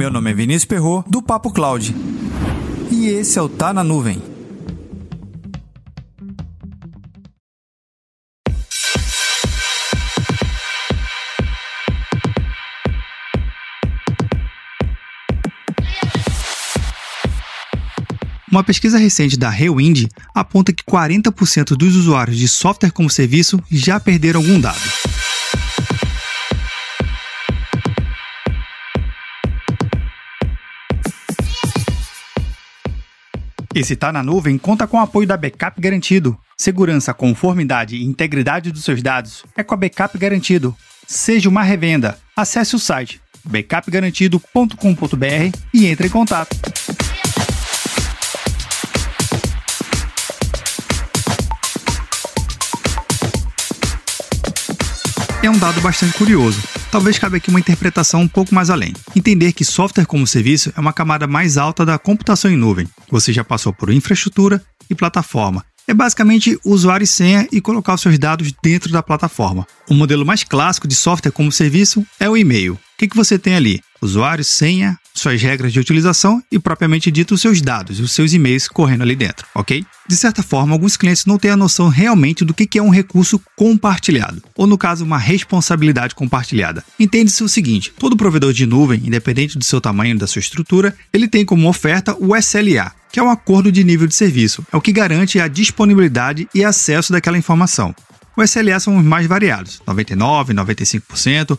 Meu nome é Vinícius Perro do Papo Cloud. E esse é o Tá na Nuvem. Uma pesquisa recente da Rewind aponta que 40% dos usuários de software como serviço já perderam algum dado. Esse Tá na Nuvem conta com o apoio da Backup Garantido. Segurança, conformidade e integridade dos seus dados é com a Backup Garantido. Seja uma revenda. Acesse o site backupgarantido.com.br e entre em contato. é um dado bastante curioso. Talvez cabe aqui uma interpretação um pouco mais além. Entender que software como serviço é uma camada mais alta da computação em nuvem. Você já passou por infraestrutura e plataforma. É basicamente usuário e senha e colocar os seus dados dentro da plataforma. O modelo mais clássico de software como serviço é o e-mail. O que, que você tem ali? Usuário, senha, suas regras de utilização e propriamente dito os seus dados, os seus e-mails correndo ali dentro, ok? De certa forma, alguns clientes não têm a noção realmente do que é um recurso compartilhado, ou no caso, uma responsabilidade compartilhada. Entende-se o seguinte: todo provedor de nuvem, independente do seu tamanho e da sua estrutura, ele tem como oferta o SLA, que é um acordo de nível de serviço, é o que garante a disponibilidade e acesso daquela informação. O SLA são os mais variados, 99, 95%,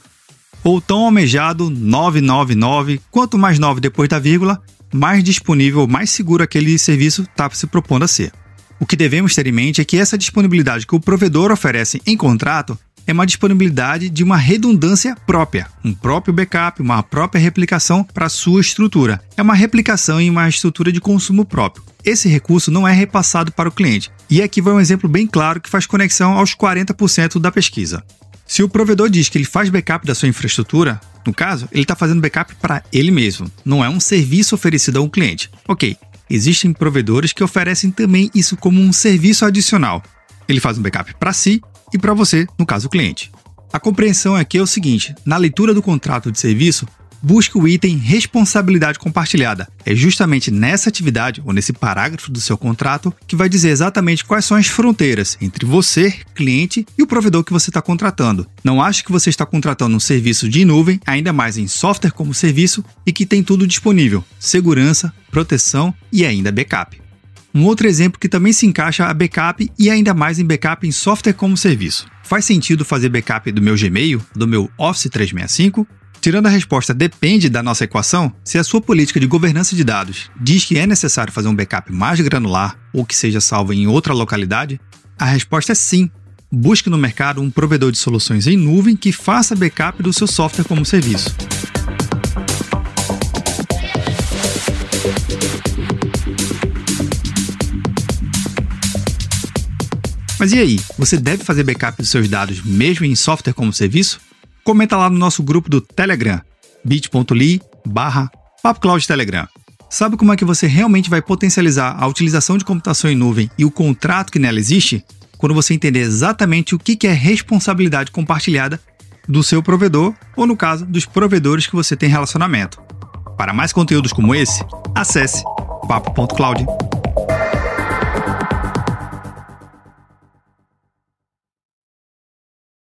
ou tão almejado 999, quanto mais 9 depois da vírgula, mais disponível, mais seguro aquele serviço está se propondo a ser. O que devemos ter em mente é que essa disponibilidade que o provedor oferece em contrato é uma disponibilidade de uma redundância própria, um próprio backup, uma própria replicação para sua estrutura. É uma replicação em uma estrutura de consumo próprio. Esse recurso não é repassado para o cliente. E aqui vai um exemplo bem claro que faz conexão aos 40% da pesquisa. Se o provedor diz que ele faz backup da sua infraestrutura, no caso, ele está fazendo backup para ele mesmo, não é um serviço oferecido a um cliente. Ok, existem provedores que oferecem também isso como um serviço adicional. Ele faz um backup para si e para você, no caso, o cliente. A compreensão aqui é o seguinte: na leitura do contrato de serviço, busque o item responsabilidade compartilhada. É justamente nessa atividade ou nesse parágrafo do seu contrato que vai dizer exatamente quais são as fronteiras entre você, cliente, e o provedor que você está contratando. Não ache que você está contratando um serviço de nuvem, ainda mais em software como serviço, e que tem tudo disponível: segurança, proteção e ainda backup. Um outro exemplo que também se encaixa a backup e ainda mais em backup em software como serviço. Faz sentido fazer backup do meu Gmail, do meu Office 365? Tirando a resposta depende da nossa equação, se a sua política de governança de dados diz que é necessário fazer um backup mais granular ou que seja salvo em outra localidade, a resposta é sim. Busque no mercado um provedor de soluções em nuvem que faça backup do seu software como serviço. Mas e aí, você deve fazer backup dos seus dados mesmo em software como serviço? Comenta lá no nosso grupo do Telegram, bit.ly barra Telegram. Sabe como é que você realmente vai potencializar a utilização de computação em nuvem e o contrato que nela existe? Quando você entender exatamente o que é responsabilidade compartilhada do seu provedor ou, no caso, dos provedores que você tem relacionamento. Para mais conteúdos como esse, acesse papo.cloud.